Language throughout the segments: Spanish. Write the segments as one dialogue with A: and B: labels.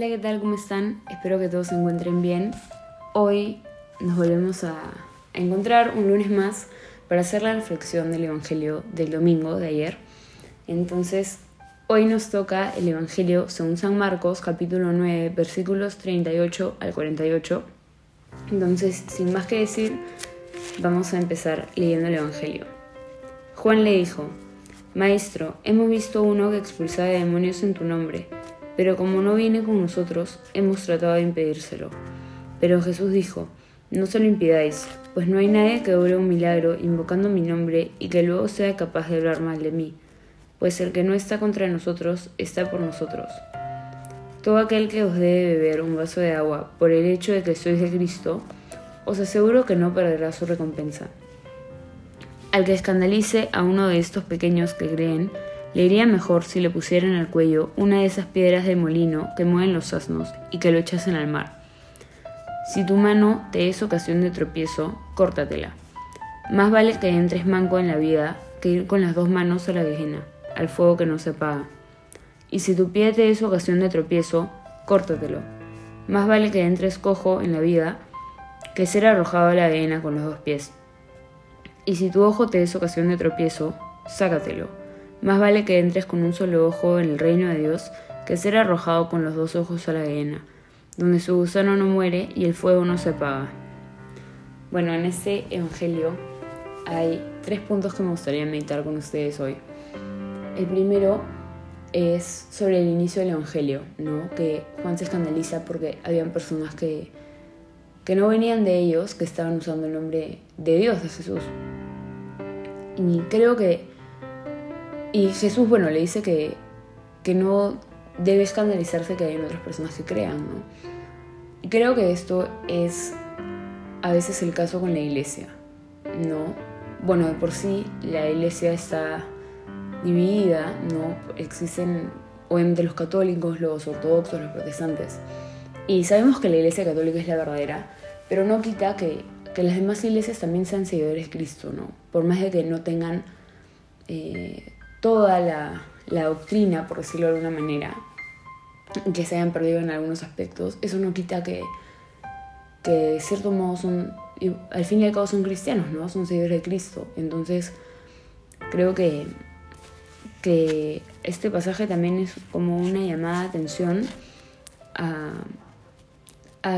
A: Hola, ¿qué tal? ¿Cómo están? Espero que todos se encuentren bien. Hoy nos volvemos a encontrar un lunes más para hacer la reflexión del Evangelio del domingo de ayer. Entonces, hoy nos toca el Evangelio según San Marcos, capítulo 9, versículos 38 al 48. Entonces, sin más que decir, vamos a empezar leyendo el Evangelio. Juan le dijo, Maestro, hemos visto uno que expulsaba demonios en tu nombre pero como no viene con nosotros, hemos tratado de impedírselo. Pero Jesús dijo, no se lo impidáis, pues no hay nadie que obre un milagro invocando mi nombre y que luego sea capaz de hablar mal de mí, pues el que no está contra nosotros está por nosotros. Todo aquel que os dé beber un vaso de agua por el hecho de que sois de Cristo, os aseguro que no perderá su recompensa. Al que escandalice a uno de estos pequeños que creen, le iría mejor si le pusieran al cuello una de esas piedras de molino que mueven los asnos y que lo echasen al mar. Si tu mano te es ocasión de tropiezo, córtatela. Más vale que entres manco en la vida que ir con las dos manos a la guejena, al fuego que no se apaga. Y si tu pie te es ocasión de tropiezo, córtatelo. Más vale que entres cojo en la vida que ser arrojado a la guejena con los dos pies. Y si tu ojo te es ocasión de tropiezo, sácatelo más vale que entres con un solo ojo en el reino de Dios que ser arrojado con los dos ojos a la guena, donde su gusano no muere y el fuego no se apaga. Bueno, en este evangelio hay tres puntos que me gustaría meditar con ustedes hoy. El primero es sobre el inicio del evangelio, ¿no? Que Juan se escandaliza porque habían personas que, que no venían de ellos, que estaban usando el nombre de Dios, de Jesús. Y creo que y Jesús, bueno, le dice que, que no debe escandalizarse que hay otras personas que crean, ¿no? Y creo que esto es a veces el caso con la iglesia, ¿no? Bueno, de por sí la iglesia está dividida, ¿no? Existen obviamente los católicos, los ortodoxos, los protestantes. Y sabemos que la iglesia católica es la verdadera, pero no quita que, que las demás iglesias también sean seguidores de Cristo, ¿no? Por más de que no tengan eh, toda la, doctrina, por decirlo de alguna manera, que se hayan perdido en algunos aspectos, eso no quita que, que de cierto modo son, al fin y al cabo son cristianos, ¿no? Son seguidores de Cristo. Entonces, creo que, que este pasaje también es como una llamada de atención a,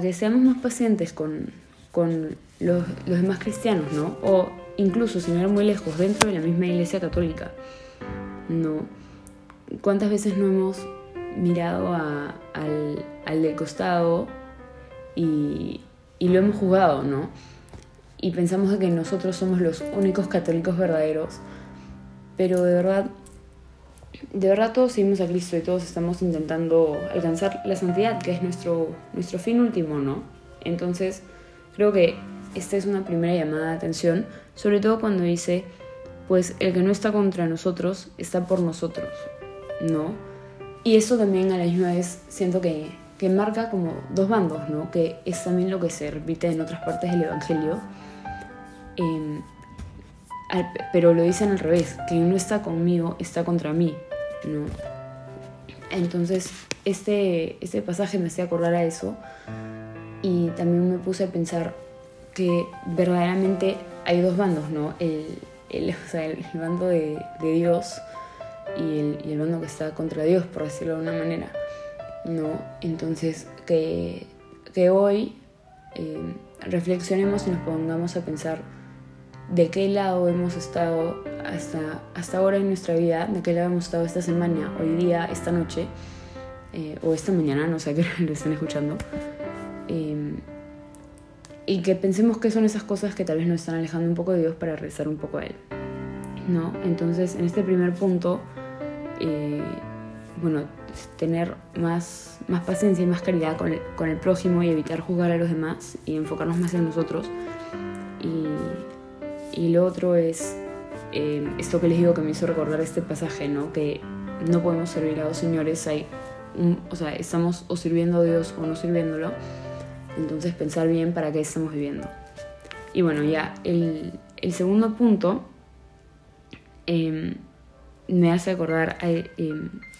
A: que seamos más pacientes con, los, los demás cristianos, ¿no? O incluso, sin ir muy lejos, dentro de la misma iglesia católica. No. ¿Cuántas veces no hemos mirado al, al del costado y, lo hemos jugado, ¿no? Y pensamos que nosotros somos los únicos católicos verdaderos. Pero de verdad, de verdad todos seguimos a Cristo y todos estamos intentando alcanzar la santidad, que es nuestro, nuestro fin último, ¿no? Entonces, creo que esta es una primera llamada de atención, sobre todo cuando dice pues el que no está contra nosotros está por nosotros, ¿no? Y eso también a la misma vez siento que, marca como dos bandos, ¿no? Que es también lo que se repite en otras partes del Evangelio. Em, pero lo dicen al revés, que no está conmigo está contra mí, ¿no? Entonces, este, este pasaje me hacía acordar a eso y también me puse a pensar que verdaderamente hay dos bandos, ¿no? El, el, o sea, el, bando de, Dios y el, y el, bando que está contra Dios, por decirlo de una manera. ¿no? Entonces, que, que hoy eh, reflexionemos y nos pongamos a pensar de qué lado hemos estado hasta, hasta ahora en nuestra vida, de qué lado hemos estado esta semana, hoy día, esta noche, eh, o esta mañana, no sé qué lo estén escuchando. Eh, y que pensemos que son esas cosas que tal vez nos están alejando un poco de Dios para rezar un poco a Él. ¿no? Entonces, en este primer punto, eh, bueno, tener más, más paciencia y más caridad con el, con el, prójimo y evitar juzgar a los demás y enfocarnos más en nosotros. Y, y lo otro es eh, esto que les digo que me hizo recordar este pasaje, ¿no? Que no podemos servir a dos señores, hay o sea, estamos o sirviendo a Dios o no sirviéndolo entonces pensar bien para qué estamos viviendo. Y bueno, ya el, segundo punto em, me hace acordar a, eh,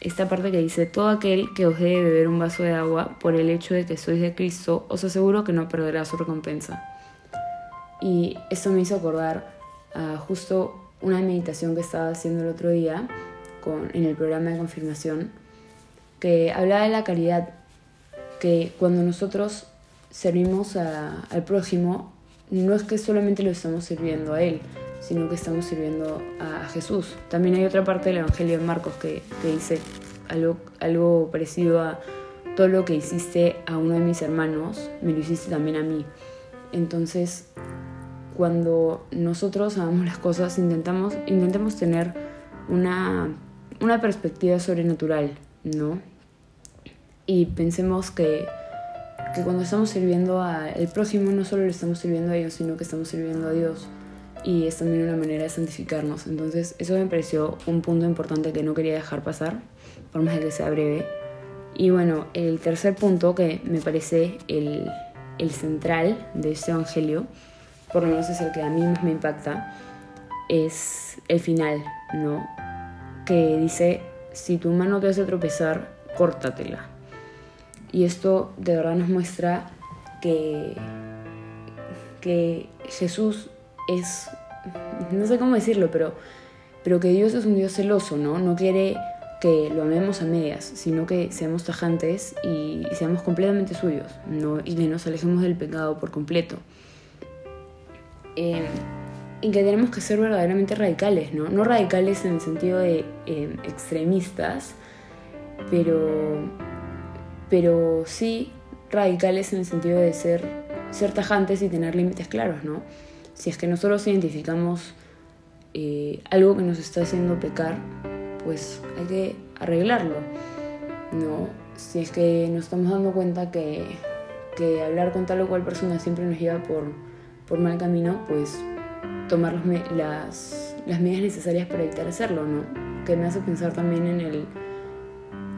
A: esta parte que dice, todo aquel que os dé beber un vaso de agua por el hecho de que sois de Cristo, os aseguro que no perderá su recompensa. Y esto me hizo acordar a justo una meditación que estaba haciendo el otro día con, en el programa de confirmación, que hablaba de la caridad, que cuando nosotros servimos al prójimo, no es que solamente lo estamos sirviendo a Él, sino que estamos sirviendo a Jesús. También hay otra parte del Evangelio de Marcos que, dice algo, algo parecido a todo lo que hiciste a uno de mis hermanos, me lo hiciste también a mí. Entonces, cuando nosotros hagamos las cosas, intentamos, intentemos tener una, una perspectiva sobrenatural, ¿no? Y pensemos que, que cuando estamos sirviendo al prójimo, no solo le estamos sirviendo a ellos, sino que estamos sirviendo a Dios y es también una manera de santificarnos. Entonces eso me pareció un punto importante que no quería dejar pasar, por más de que sea breve. Y bueno, el tercer punto que me parece el, el central de este Evangelio, por lo menos es el que a mí más me impacta, es el final, ¿no? Que dice, si tu mano te hace tropezar, córtatela. Y esto de verdad nos muestra que, que Jesús es, no sé cómo decirlo, pero, pero que Dios es un Dios celoso, ¿no? No quiere que lo amemos a medias, sino que seamos tajantes y, seamos completamente suyos, ¿no? Y que nos alejemos del pecado por completo. Em, y que tenemos que ser verdaderamente radicales, ¿no? No radicales en el sentido de em, extremistas, pero, pero sí radicales en el sentido de ser, ser tajantes y tener límites claros, ¿no? si es que nosotros identificamos eh, algo que nos está haciendo pecar, pues hay que arreglarlo. ¿no? Si es que nos estamos dando cuenta que, que hablar con tal o cual persona siempre nos lleva por, por mal camino, pues tomar las, las medidas necesarias para evitar hacerlo, ¿no? Que me hace pensar también en el,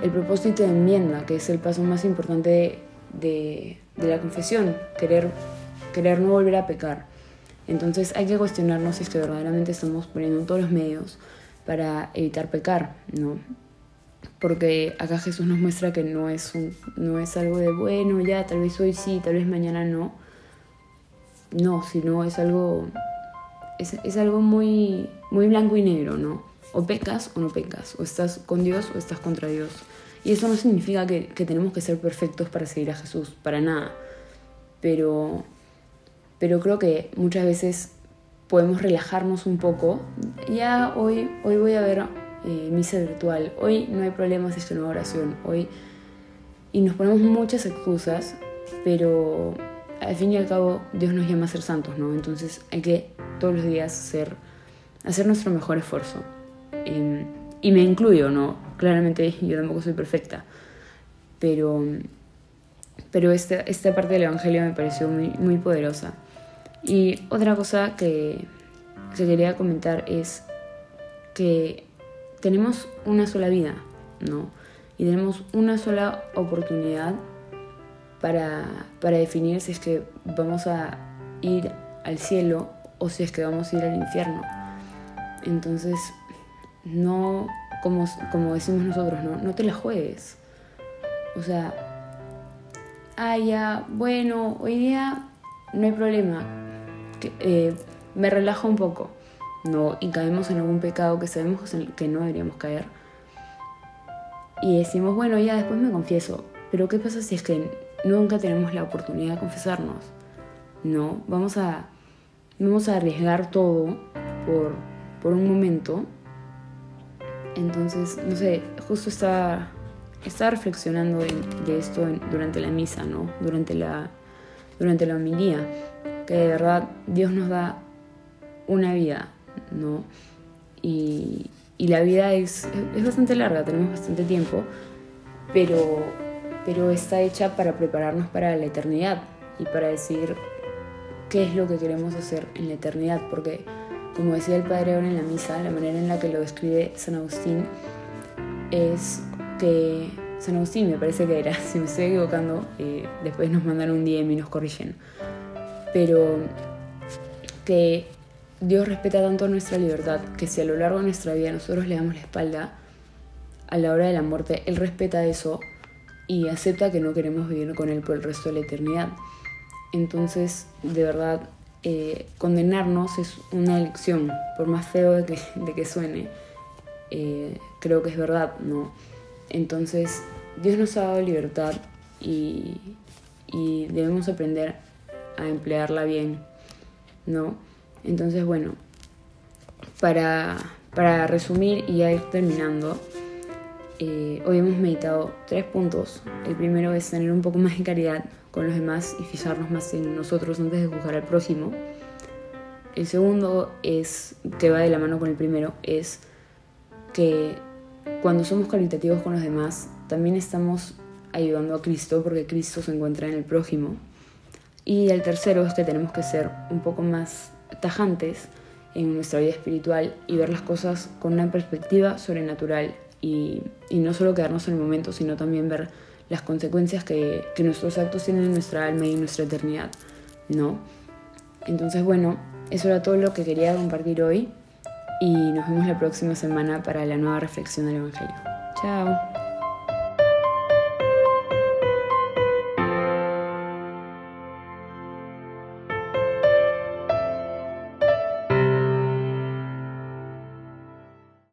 A: el propósito de enmienda, que es el paso más importante de, la confesión, querer, querer no volver a pecar. Entonces hay que cuestionarnos si es que verdaderamente estamos poniendo todos los medios para evitar pecar, ¿no? Porque acá Jesús nos muestra que no es, no es algo de, bueno, ya, tal vez hoy sí, tal vez mañana no. No, sino es algo, es, es algo muy, muy blanco y negro, ¿no? O pecas o no pecas, o estás con Dios o estás contra Dios. Y eso no significa que, tenemos que ser perfectos para seguir a Jesús, para nada. Pero pero creo que muchas veces podemos relajarnos un poco. Ya hoy, hoy voy a ver eh, misa virtual, hoy no hay problemas de una oración, hoy... Y nos ponemos muchas excusas, pero al fin y al cabo Dios nos llama a ser santos, ¿no? Entonces hay que todos los días ser, hacer nuestro mejor esfuerzo. Em, y me incluyo, ¿no? Claramente yo tampoco soy perfecta, pero, pero esta, esta parte del Evangelio me pareció muy, muy poderosa. Y otra cosa que, quería comentar es que tenemos una sola vida, ¿no? Y tenemos una sola oportunidad para, para definir si es que vamos a ir al cielo o si es que vamos a ir al infierno. Entonces, no, como, como decimos nosotros, ¿no? no te la juegues. O sea, ah, ya, bueno, hoy día no hay problema, eh, me relajo un poco, no, y caemos en algún pecado que sabemos que no deberíamos caer. Y decimos, bueno, ya después me confieso, pero ¿qué pasa si es que nunca tenemos la oportunidad de confesarnos? No, vamos a, vamos a arriesgar todo por, por un momento. Entonces, no sé, justo estaba, reflexionando de, esto durante la misa, ¿no? Durante la, durante la homilía que de verdad Dios nos da una vida, ¿no? Y, la vida es, es, bastante larga, tenemos bastante tiempo, pero, pero está hecha para prepararnos para la eternidad y para decir qué es lo que queremos hacer en la eternidad, porque como decía el Padre ahora en la misa, la manera en la que lo describe San Agustín es que San Agustín me parece que era, si me estoy equivocando, eh, después nos mandan un DM y nos corrigen pero que Dios respeta tanto nuestra libertad que si a lo largo de nuestra vida nosotros le damos la espalda, a la hora de la muerte, Él respeta eso y acepta que no queremos vivir con Él por el resto de la eternidad. Entonces, de verdad, eh, condenarnos es una elección, por más feo de que, de que suene, eh, creo que es verdad, ¿no? Entonces, Dios nos ha dado libertad y, debemos aprender a emplearla bien, ¿no? Entonces, bueno, para, para resumir y ya ir terminando, eh, hoy hemos meditado tres puntos. El primero es tener un poco más de caridad con los demás y fijarnos más en nosotros antes de juzgar al próximo. El segundo es, que va de la mano con el primero, es que cuando somos caritativos con los demás, también estamos ayudando a Cristo porque Cristo se encuentra en el prójimo. Y el tercero es que tenemos que ser un poco más tajantes en nuestra vida espiritual y ver las cosas con una perspectiva sobrenatural y, no solo quedarnos en el momento, sino también ver las consecuencias que, que nuestros actos tienen en nuestra alma y en nuestra eternidad, ¿no? Entonces, bueno, eso era todo lo que quería compartir hoy y nos vemos la próxima semana para la nueva reflexión del Evangelio. Chao.